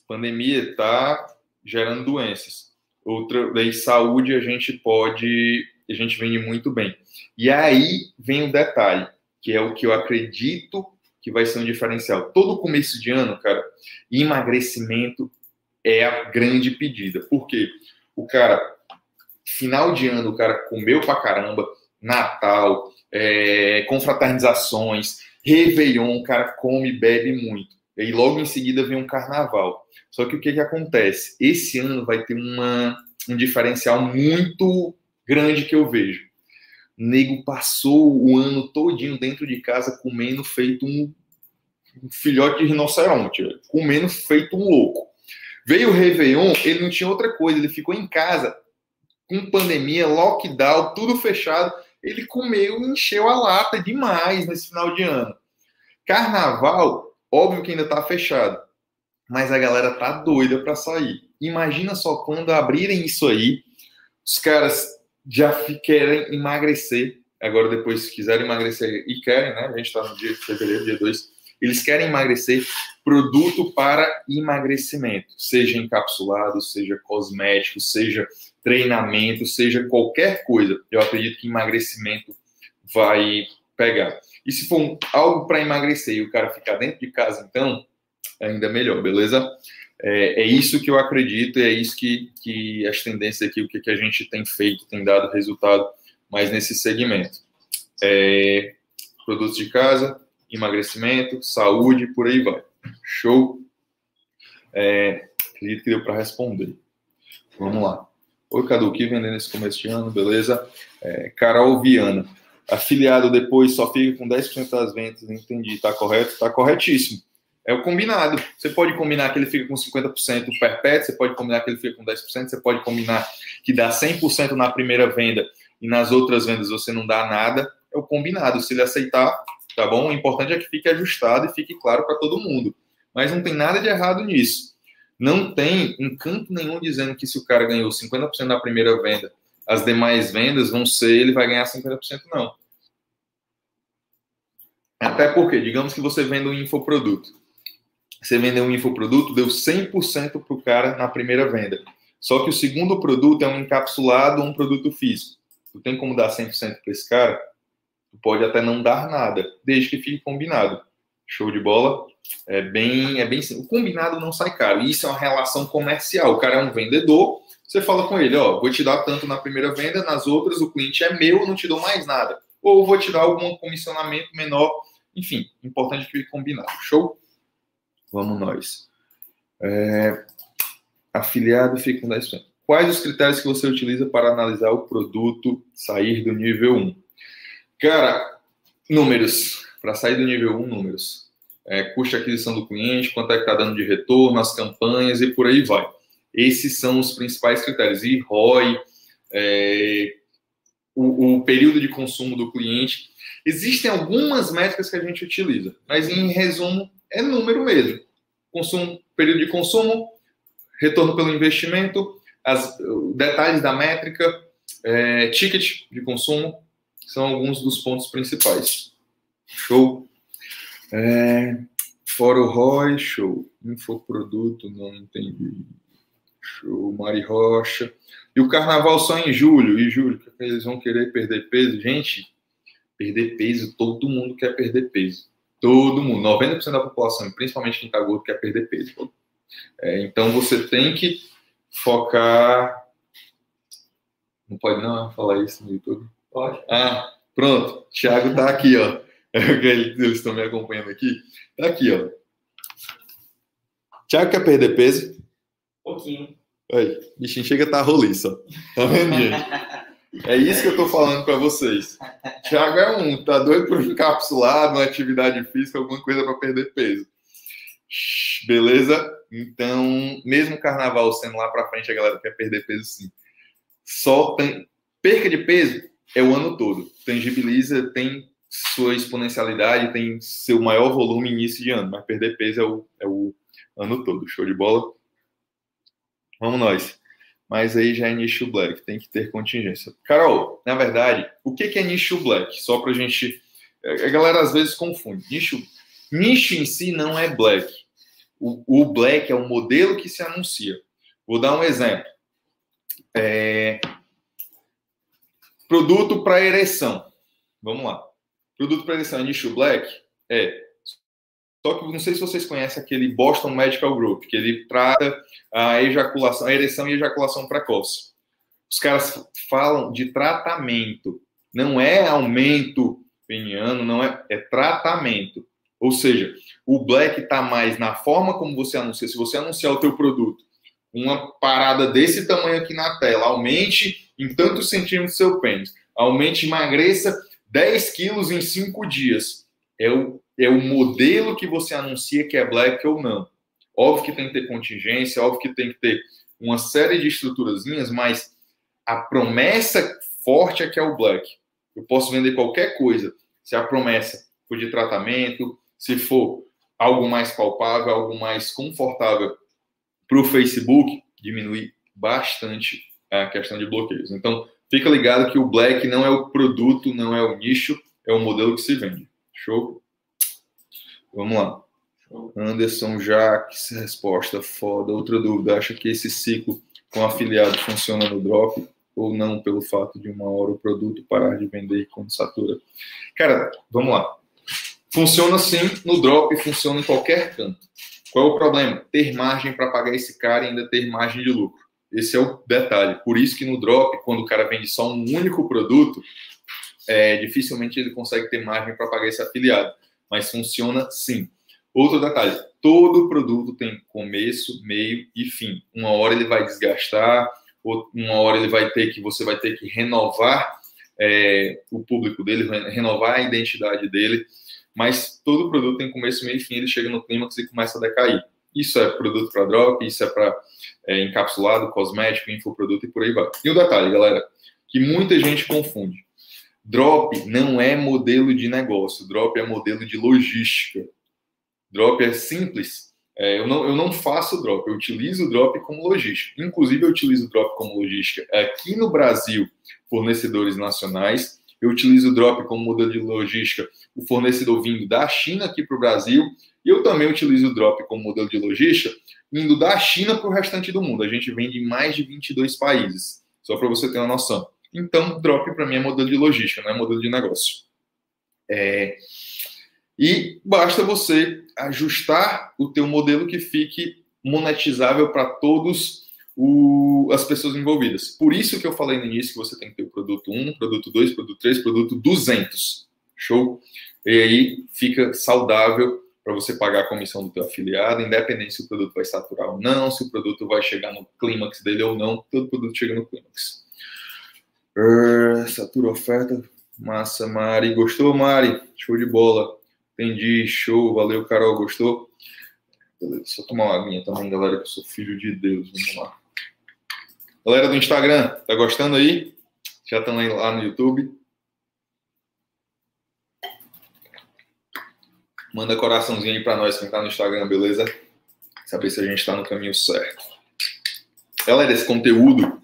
pandemia está gerando doenças. Outra, daí saúde a gente pode, a gente vende muito bem. E aí vem o detalhe, que é o que eu acredito que vai ser um diferencial. Todo começo de ano, cara, emagrecimento é a grande pedida. Por quê? O cara, final de ano, o cara comeu pra caramba, Natal, é, confraternizações, Réveillon, o cara come bebe muito. E aí logo em seguida vem um carnaval. Só que o que, que acontece? Esse ano vai ter uma, um diferencial muito grande que eu vejo. O nego passou o ano todinho dentro de casa comendo feito um, um filhote de rinoceronte, comendo feito um louco. Veio o Réveillon, ele não tinha outra coisa, ele ficou em casa com pandemia, lockdown, tudo fechado ele comeu e encheu a lata demais nesse final de ano. Carnaval, óbvio que ainda está fechado, mas a galera tá doida para sair. Imagina só quando abrirem isso aí, os caras já querem emagrecer. Agora, depois, se quiserem emagrecer e querem, né? A gente está no dia de fevereiro, dia 2. Eles querem emagrecer produto para emagrecimento, seja encapsulado, seja cosmético, seja treinamento, seja qualquer coisa, eu acredito que emagrecimento vai pegar. E se for algo para emagrecer e o cara ficar dentro de casa, então, ainda melhor, beleza? É, é, isso que eu acredito e é isso que, que as tendências aqui, o que, que a gente tem feito, tem dado resultado mais nesse segmento. É, produtos de casa, emagrecimento, saúde, por aí vai. Show? É, acredito que deu para responder. Vamos lá. Oi, Cadu, que vender nesse começo de ano? Beleza? É, Carol Viana. Afiliado depois só fica com 10% das vendas, entendi. Tá correto? Tá corretíssimo. É o combinado. Você pode combinar que ele fica com 50% perpétuo, você pode combinar que ele fica com 10%, você pode combinar que dá 100% na primeira venda e nas outras vendas você não dá nada. É o combinado. Se ele aceitar, tá bom? O importante é que fique ajustado e fique claro para todo mundo. Mas não tem nada de errado nisso. Não tem encanto nenhum dizendo que se o cara ganhou 50% na primeira venda, as demais vendas vão ser, ele vai ganhar 50%, não. Até porque, digamos que você venda um infoproduto. Você vendeu um infoproduto, deu 100% para o cara na primeira venda. Só que o segundo produto é um encapsulado, um produto físico. Tu tem como dar 100% para esse cara? Tu pode até não dar nada, desde que fique combinado. Show de bola? É bem, é bem O combinado não sai caro. Isso é uma relação comercial. O cara é um vendedor, você fala com ele, ó, vou te dar tanto na primeira venda, nas outras o cliente é meu, não te dou mais nada. Ou vou te dar algum comissionamento menor. Enfim, importante que fique combinado. Show? Vamos nós. É, afiliado fica com 10%. Quais os critérios que você utiliza para analisar o produto sair do nível 1? Cara, números. Para sair do nível 1, números. É, custo de aquisição do cliente, quanto é que está dando de retorno, as campanhas e por aí vai. Esses são os principais critérios. E ROI, é, o, o período de consumo do cliente. Existem algumas métricas que a gente utiliza, mas em resumo, é número mesmo. Consumo, período de consumo, retorno pelo investimento, as, detalhes da métrica, é, ticket de consumo, são alguns dos pontos principais. Show. É, fora o ROI, show. Infoproduto, não entendi. Show. Mari Rocha. E o carnaval só em julho. E julho, que eles vão querer perder peso? Gente, perder peso, todo mundo quer perder peso. Todo mundo, 90% da população, principalmente quem está gordo, quer perder peso. É, então você tem que focar. Não pode não falar isso no YouTube? Pode. Ah, pronto. Thiago tá aqui, ó. (laughs) Eles estão me acompanhando aqui. Tá aqui, ó. Thiago quer perder peso? Pouquinho. Oi, bichinho chega a tá roliço, Tá vendo, gente? É isso que eu tô falando para vocês. Thiago é um, tá doido por encapsulado, uma atividade física, alguma coisa para perder peso. Beleza? Então, mesmo carnaval sendo lá para frente, a galera quer perder peso sim. Só tem perca de peso é o ano todo. Tangibiliza, tem sua exponencialidade, tem seu maior volume início de ano, mas perder peso é o, é o ano todo. Show de bola? Vamos nós. Mas aí já é nicho black, tem que ter contingência. Carol, na verdade, o que é nicho black? Só para a gente. A galera às vezes confunde. Nicho, nicho em si não é black. O, o black é o modelo que se anuncia. Vou dar um exemplo. É... Produto para ereção. Vamos lá. Produto para ereção é nicho black? É. Só que não sei se vocês conhecem aquele Boston Medical Group, que ele trata a ejaculação, a ereção e ejaculação precoce. Os caras falam de tratamento, não é aumento peniano, não é, é tratamento. Ou seja, o black está mais na forma como você anuncia. Se você anunciar o teu produto, uma parada desse tamanho aqui na tela, aumente em tantos centímetros seu pênis, aumente, emagreça 10 quilos em 5 dias. É o, é o modelo que você anuncia que é black ou não. Óbvio que tem que ter contingência, óbvio que tem que ter uma série de estruturazinhas, mas a promessa forte é que é o black. Eu posso vender qualquer coisa. Se a promessa for de tratamento, se for algo mais palpável, algo mais confortável para o Facebook, diminui bastante a questão de bloqueios. Então, fica ligado que o Black não é o produto, não é o nicho, é o modelo que se vende. Show? Vamos lá. Anderson Jacques, resposta foda. Outra dúvida, acha que esse ciclo com afiliado funciona no drop ou não pelo fato de uma hora o produto parar de vender quando satura? Cara, vamos lá. Funciona sim no drop, funciona em qualquer canto. Qual é o problema? Ter margem para pagar esse cara e ainda ter margem de lucro. Esse é o detalhe. Por isso que no drop, quando o cara vende só um único produto, é, dificilmente ele consegue ter margem para pagar esse afiliado. Mas funciona sim. Outro detalhe: todo produto tem começo, meio e fim. Uma hora ele vai desgastar, uma hora ele vai ter que você vai ter que renovar é, o público dele, renovar a identidade dele mas todo produto tem começo, meio e fim, ele chega no clímax e começa a decair. Isso é produto para drop, isso é para é, encapsulado, cosmético, infoproduto e por aí vai. E o detalhe, galera, que muita gente confunde. Drop não é modelo de negócio, drop é modelo de logística. Drop é simples. É, eu, não, eu não faço drop, eu utilizo o drop como logística. Inclusive, eu utilizo o drop como logística aqui no Brasil, fornecedores nacionais, Eu utilizo o drop como modelo de logística, o fornecedor vindo da China aqui para o Brasil, eu também utilizo o drop como modelo de logística, indo da China para o restante do mundo. A gente vende em mais de 22 países, só para você ter uma noção. Então, drop para mim é modelo de logística, não é modelo de negócio. É... E basta você ajustar o teu modelo que fique monetizável para todos o, as pessoas envolvidas. Por isso que eu falei no início que você tem que ter o produto 1, produto 2, produto 3, produto 200. Show? E aí fica saudável para você pagar a comissão do teu afiliado, independente se o produto vai saturar ou não, se o produto vai chegar no clímax dele ou não, todo produto chega no clímax. Uh, satura oferta, massa, Mari. Gostou, Mari? Show de bola. Entendi, show. Valeu, Carol. Gostou? Beleza, só tomar uma aguinha também, galera, que eu sou filho de Deus. Vamos lá. Galera do Instagram, tá gostando aí? Já estão lá no YouTube? Manda coraçãozinho aí para nós quem tá no Instagram, beleza? Saber se a gente está no caminho certo. Galera, esse conteúdo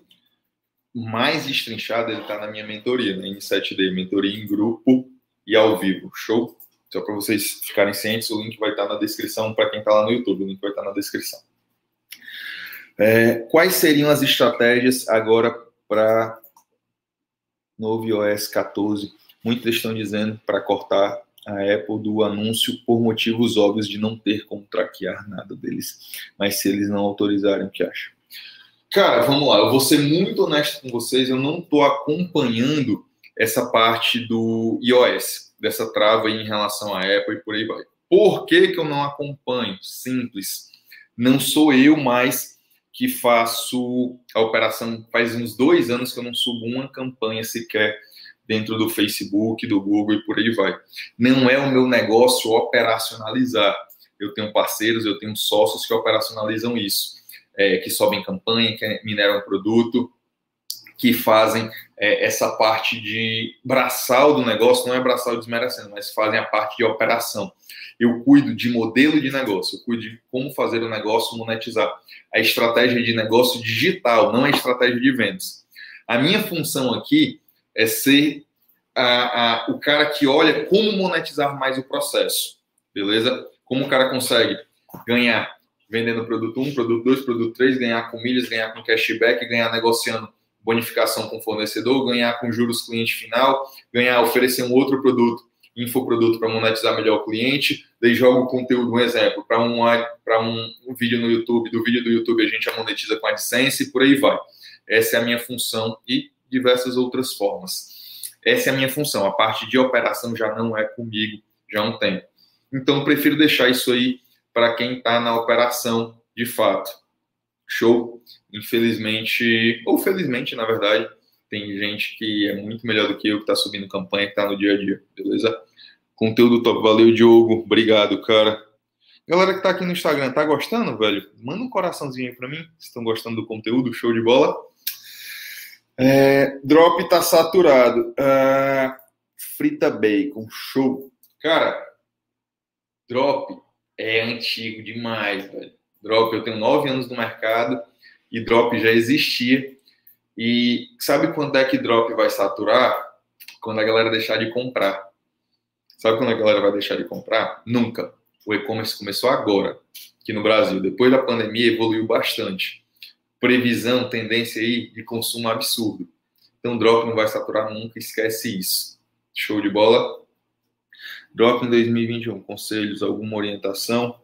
mais destrinchado ele tá na minha mentoria, na N7D, mentoria em grupo e ao vivo. Show? Só para vocês ficarem cientes, o link vai estar tá na descrição para quem está lá no YouTube, o link vai estar tá na descrição. É, quais seriam as estratégias agora para novo iOS 14? Muitos estão dizendo para cortar a Apple do anúncio por motivos óbvios de não ter como traquear nada deles. Mas se eles não autorizarem, o que acha? Cara, vamos lá. Eu vou ser muito honesto com vocês. Eu não estou acompanhando essa parte do iOS, dessa trava em relação à Apple e por aí vai. Por que, que eu não acompanho? Simples. Não sou eu mais que faço a operação. Faz uns dois anos que eu não subo uma campanha sequer dentro do Facebook, do Google e por aí vai. Não é o meu negócio operacionalizar. Eu tenho parceiros, eu tenho sócios que operacionalizam isso, é, que sobem campanha, que mineram produto, que fazem é, essa parte de braçal do negócio, não é braçal desmerecendo, mas fazem a parte de operação. Eu cuido de modelo de negócio, eu cuido de como fazer o negócio monetizar. A estratégia de negócio digital, não a estratégia de vendas. A minha função aqui é ser a, a, o cara que olha como monetizar mais o processo, beleza? Como o cara consegue ganhar vendendo produto 1, produto 2, produto 3, ganhar com milhas, ganhar com cashback, ganhar negociando bonificação com fornecedor, ganhar com juros cliente final, ganhar oferecer um outro produto, infoproduto para monetizar melhor o cliente, daí joga o conteúdo, um exemplo, para um, um, um vídeo no YouTube, do vídeo do YouTube a gente já monetiza com a AdSense e por aí vai. Essa é a minha função e diversas outras formas. Essa é a minha função. A parte de operação já não é comigo já um tempo. Então, prefiro deixar isso aí para quem está na operação de fato. Show? Infelizmente, ou felizmente, na verdade, tem gente que é muito melhor do que eu, que está subindo campanha, que está no dia a dia, beleza? Conteúdo top. Valeu, Diogo. Obrigado, cara. Galera que está aqui no Instagram, tá gostando, velho? Manda um coraçãozinho aí para mim, se estão gostando do conteúdo, show de bola. É, drop está saturado. Uh, frita bacon, show. Cara, drop é antigo demais, velho. Drop, eu tenho nove anos no mercado e drop já existia. E sabe quando é que drop vai saturar? Quando a galera deixar de comprar. Sabe quando a galera vai deixar de comprar? Nunca. O e-commerce começou agora, aqui no Brasil. Depois da pandemia evoluiu bastante previsão, tendência aí de consumo absurdo. Então, drop não vai saturar nunca, esquece isso. Show de bola? Drop em 2021, conselhos, alguma orientação?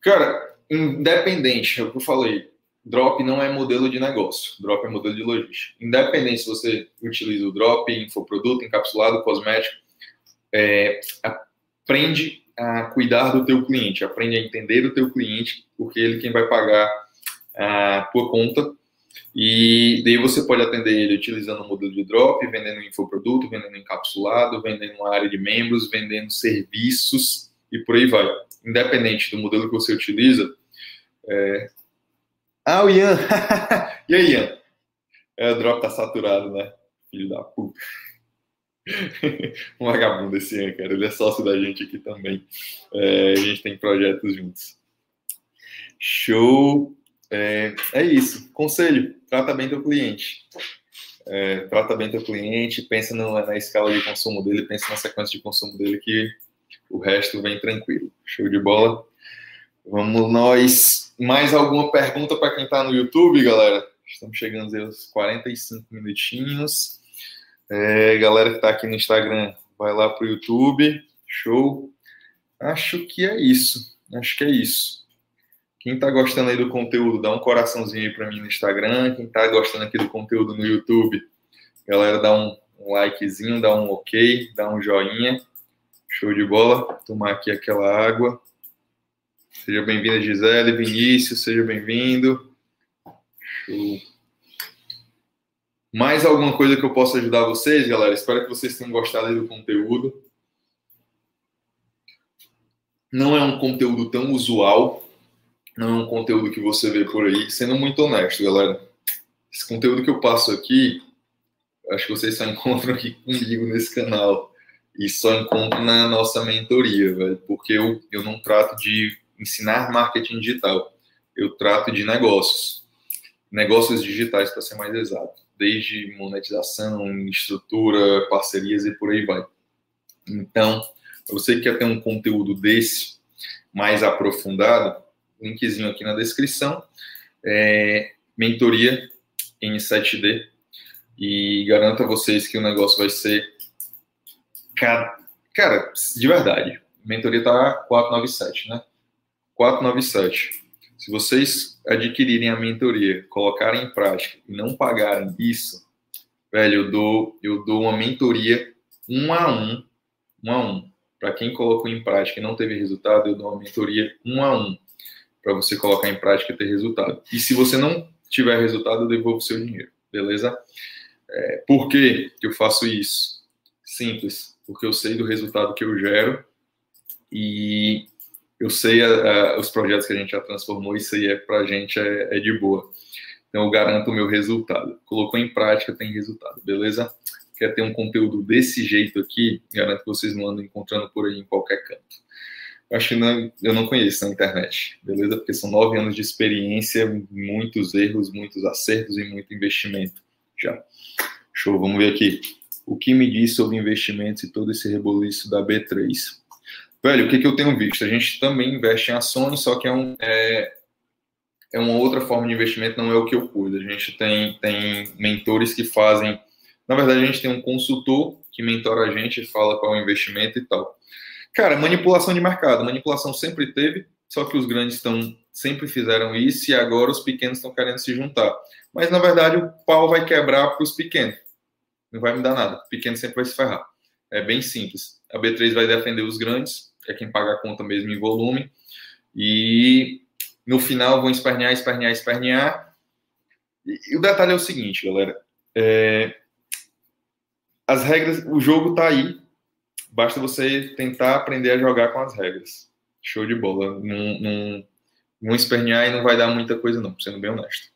Cara, independente, é o que eu falei, drop não é modelo de negócio, drop é modelo de logística. Independente se você utiliza o drop, infoproduto, encapsulado, cosmético, é, aprende a cuidar do teu cliente, aprende a entender o teu cliente, porque ele quem vai pagar por conta. E daí você pode atender ele utilizando o modelo de drop, vendendo infoproduto, vendendo encapsulado, vendendo uma área de membros, vendendo serviços e por aí vai. Independente do modelo que você utiliza. É... Ah, o Ian! (laughs) e aí, Ian? É, o drop tá saturado, né? Filho da puta. (laughs) um vagabundo esse Ian, cara. Ele é sócio da gente aqui também. É, a gente tem projetos juntos. Show! É, é isso. Conselho: trata bem do cliente. É, trata bem teu cliente, pensa no, na escala de consumo dele, pensa na sequência de consumo dele, que o resto vem tranquilo. Show de bola. Vamos nós. Mais alguma pergunta para quem está no YouTube, galera? Estamos chegando aos 45 minutinhos. É, galera que está aqui no Instagram, vai lá para o YouTube. Show. Acho que é isso. Acho que é isso. Quem está gostando aí do conteúdo, dá um coraçãozinho aí para mim no Instagram. Quem está gostando aqui do conteúdo no YouTube, galera, dá um, um likezinho, dá um ok, dá um joinha. Show de bola. Tomar aqui aquela água. Seja bem-vinda, Gisele, Vinícius, seja bem-vindo. Show. Mais alguma coisa que eu possa ajudar vocês, galera? Espero que vocês tenham gostado do conteúdo. Não é um conteúdo tão usual, não é um conteúdo que você vê por aí, sendo muito honesto, galera. Esse conteúdo que eu passo aqui, acho que vocês só encontram aqui comigo nesse canal e só encontram na nossa mentoria, velho, porque eu, eu não trato de ensinar marketing digital, eu trato de negócios, negócios digitais para ser mais exato, desde monetização, estrutura, parcerias e por aí vai. Então, você que quer ter um conteúdo desse mais aprofundado, linkzinho aqui na descrição, é, mentoria em 7D e garanto a vocês que o negócio vai ser cara, cara de verdade. Mentoria tá 497, né? 497. Se vocês adquirirem a mentoria, colocarem em prática e não pagarem isso, velho, eu dou eu dou uma mentoria um a um, um a um para quem colocou em prática e não teve resultado, eu dou uma mentoria um a um para você colocar em prática e ter resultado. E se você não tiver resultado, eu devolvo seu dinheiro, beleza? É, por que eu faço isso? Simples, porque eu sei do resultado que eu gero e eu sei a, a, os projetos que a gente já transformou, isso aí é para a gente é, é de boa. Então eu garanto o meu resultado. Colocou em prática, tem resultado, beleza? quer ter um conteúdo desse jeito aqui, garanto que vocês não andam encontrando por aí em qualquer canto. Eu acho que não, eu não conheço na internet, beleza? Porque são nove anos de experiência, muitos erros, muitos acertos e muito investimento já. Show, vamos ver aqui. O que me diz sobre investimentos e todo esse reboliço da B3? Velho, o que, que eu tenho visto? A gente também investe em ações, só que é, um, é, é uma outra forma de investimento, não é o que eu cuido. A gente tem, tem mentores que fazem na verdade, a gente tem um consultor que mentora a gente, fala qual é o investimento e tal. Cara, manipulação de mercado. Manipulação sempre teve, só que os grandes estão sempre fizeram isso e agora os pequenos estão querendo se juntar. Mas na verdade o pau vai quebrar para os pequenos. Não vai me dar nada. O pequeno sempre vai se ferrar. É bem simples. A B3 vai defender os grandes, é quem paga a conta mesmo em volume. E no final vão espernear, espernear, espernear. E, o detalhe é o seguinte, galera. É, as regras, o jogo tá aí. Basta você tentar aprender a jogar com as regras. Show de bola. Não, não, não espernear e não vai dar muita coisa, não, sendo bem honesto.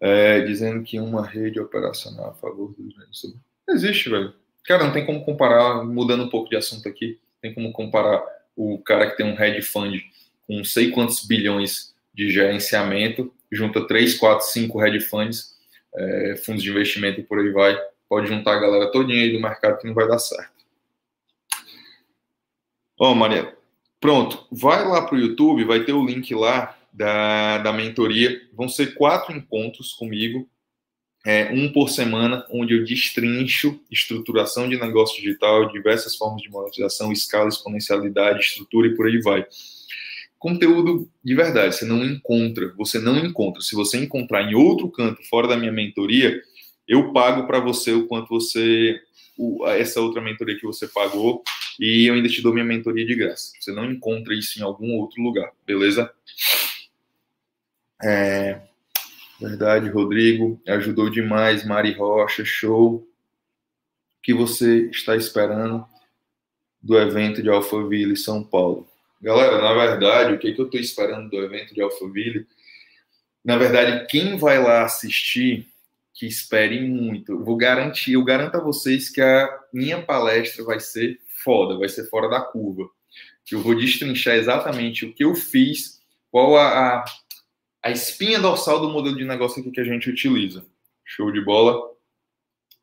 É, dizendo que uma rede operacional a favor grandes. Existe, velho. Cara, não tem como comparar, mudando um pouco de assunto aqui, tem como comparar o cara que tem um hedge fund com sei quantos bilhões de gerenciamento, junta 3, 4, 5 hedge funds, é, fundos de investimento e por aí vai, Pode juntar a galera todinha aí do mercado que não vai dar certo. Ó, oh, Maria, pronto. Vai lá para o YouTube, vai ter o link lá da, da mentoria. Vão ser quatro encontros comigo, é, um por semana, onde eu destrincho estruturação de negócio digital, diversas formas de monetização, escala, exponencialidade, estrutura e por aí vai. Conteúdo de verdade, você não encontra, você não encontra. Se você encontrar em outro canto, fora da minha mentoria, eu pago para você o quanto você o, essa outra mentoria que você pagou e eu ainda te dou minha mentoria de graça. Você não encontra isso em algum outro lugar, beleza? É, verdade, Rodrigo, ajudou demais, Mari Rocha, show. O que você está esperando do evento de Alphaville São Paulo? Galera, na verdade, o que, que eu estou esperando do evento de Alphaville? Na verdade, quem vai lá assistir que esperem muito. Eu vou garantir, eu garanto a vocês que a minha palestra vai ser foda, vai ser fora da curva. Eu vou destrinchar exatamente o que eu fiz, qual a, a, a espinha dorsal do modelo de negócio que a gente utiliza. Show de bola.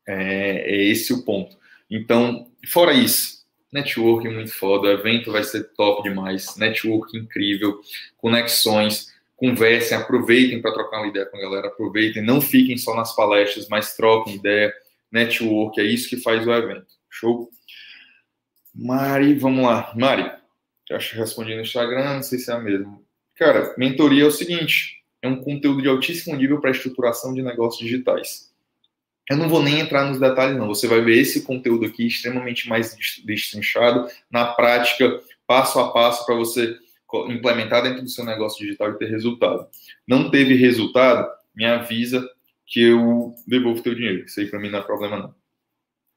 É, é esse o ponto. Então, fora isso, network muito foda, evento vai ser top demais, network incrível, conexões, conversem, aproveitem para trocar uma ideia com a galera, aproveitem, não fiquem só nas palestras, mas troquem ideia, network, é isso que faz o evento. Show? Mari, vamos lá. Mari, acho que respondi no Instagram, não sei se é a mesma. Cara, mentoria é o seguinte: é um conteúdo de altíssimo nível para estruturação de negócios digitais. Eu não vou nem entrar nos detalhes, não. Você vai ver esse conteúdo aqui extremamente mais destrinchado, na prática, passo a passo, para você implementar dentro do seu negócio digital e ter resultado. Não teve resultado? Me avisa que eu devolvo teu dinheiro. Isso aí para mim não é problema, não.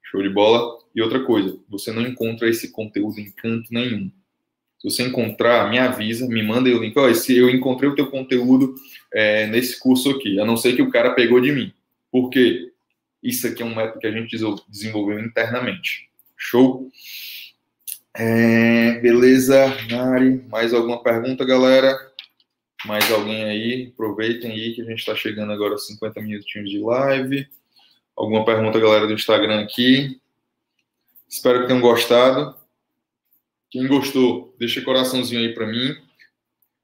Show de bola. E outra coisa, você não encontra esse conteúdo em canto nenhum. Se você encontrar, me avisa, me manda o link. Se eu encontrei o teu conteúdo é, nesse curso aqui, a não ser que o cara pegou de mim. Por quê? Isso aqui é um método que a gente desenvolveu internamente. Show? É, beleza, Mari? Mais alguma pergunta, galera? Mais alguém aí? Aproveitem aí que a gente está chegando agora a 50 minutinhos de live. Alguma pergunta, galera do Instagram aqui? Espero que tenham gostado. Quem gostou, deixa coraçãozinho aí para mim.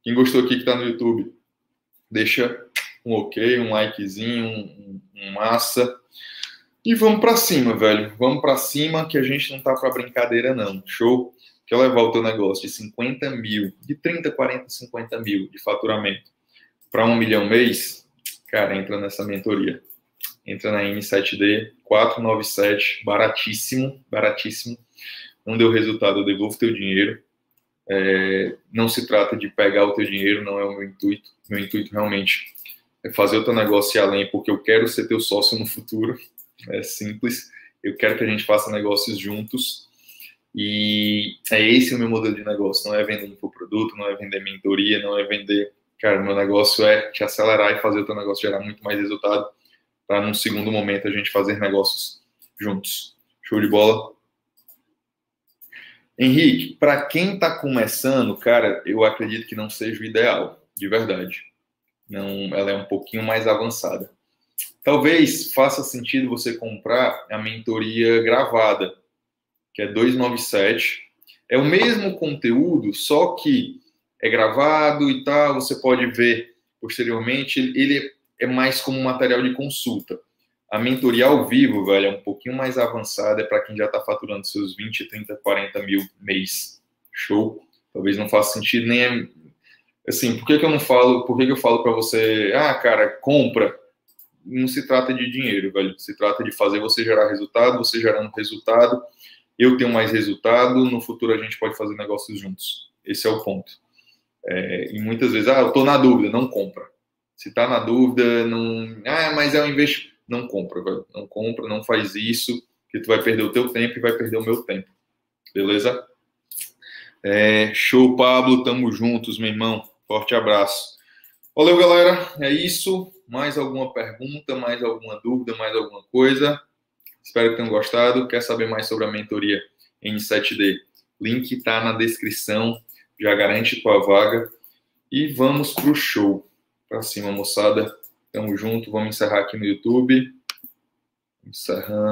Quem gostou aqui que está no YouTube, deixa um ok, um likezinho, um, um massa. E vamos para cima, velho. Vamos para cima que a gente não tá para brincadeira, não. Show? Quer levar o teu negócio de 50 mil, de 30, 40, 50 mil de faturamento para um milhão mês? Cara, entra nessa mentoria. Entra na N7D 497, baratíssimo, baratíssimo não deu resultado, eu devolvo teu dinheiro. É, não se trata de pegar o teu dinheiro, não é o meu intuito. Meu intuito realmente é fazer o teu negócio ir além, porque eu quero ser teu sócio no futuro. É simples. Eu quero que a gente faça negócios juntos. E é esse o meu modelo de negócio. Não é vender infoproduto, não é vender mentoria, não é vender. Cara, meu negócio é te acelerar e fazer o teu negócio gerar muito mais resultado para num segundo momento a gente fazer negócios juntos. Show de bola? Henrique, para quem está começando, cara, eu acredito que não seja o ideal, de verdade. Não, ela é um pouquinho mais avançada. Talvez faça sentido você comprar a mentoria gravada, que é 297. É o mesmo conteúdo, só que é gravado e tal, você pode ver posteriormente. Ele é mais como material de consulta. A mentoria ao vivo, velho, é um pouquinho mais avançada, é para quem já está faturando seus 20, 30, 40 mil mês. Show? Talvez não faça sentido nem. É... Assim, por que, que eu não falo? Por que, que eu falo para você, ah, cara, compra? Não se trata de dinheiro, velho. Se trata de fazer você gerar resultado, você gerando resultado, eu tenho mais resultado, no futuro a gente pode fazer negócios juntos. Esse é o ponto. É, e muitas vezes, ah, eu estou na dúvida, não compra. Se está na dúvida, não. Ah, mas é um investimento não compra, velho. Não compra, não faz isso, que tu vai perder o teu tempo e vai perder o meu tempo. Beleza? É, show, Pablo. Tamo juntos, meu irmão. Forte abraço. Valeu, galera. É isso. Mais alguma pergunta, mais alguma dúvida, mais alguma coisa? Espero que tenham gostado. Quer saber mais sobre a mentoria N7D? Link tá na descrição. Já garante tua vaga. E vamos pro show. Pra cima, moçada. Tamo junto. Vamos encerrar aqui no YouTube. Encerrando.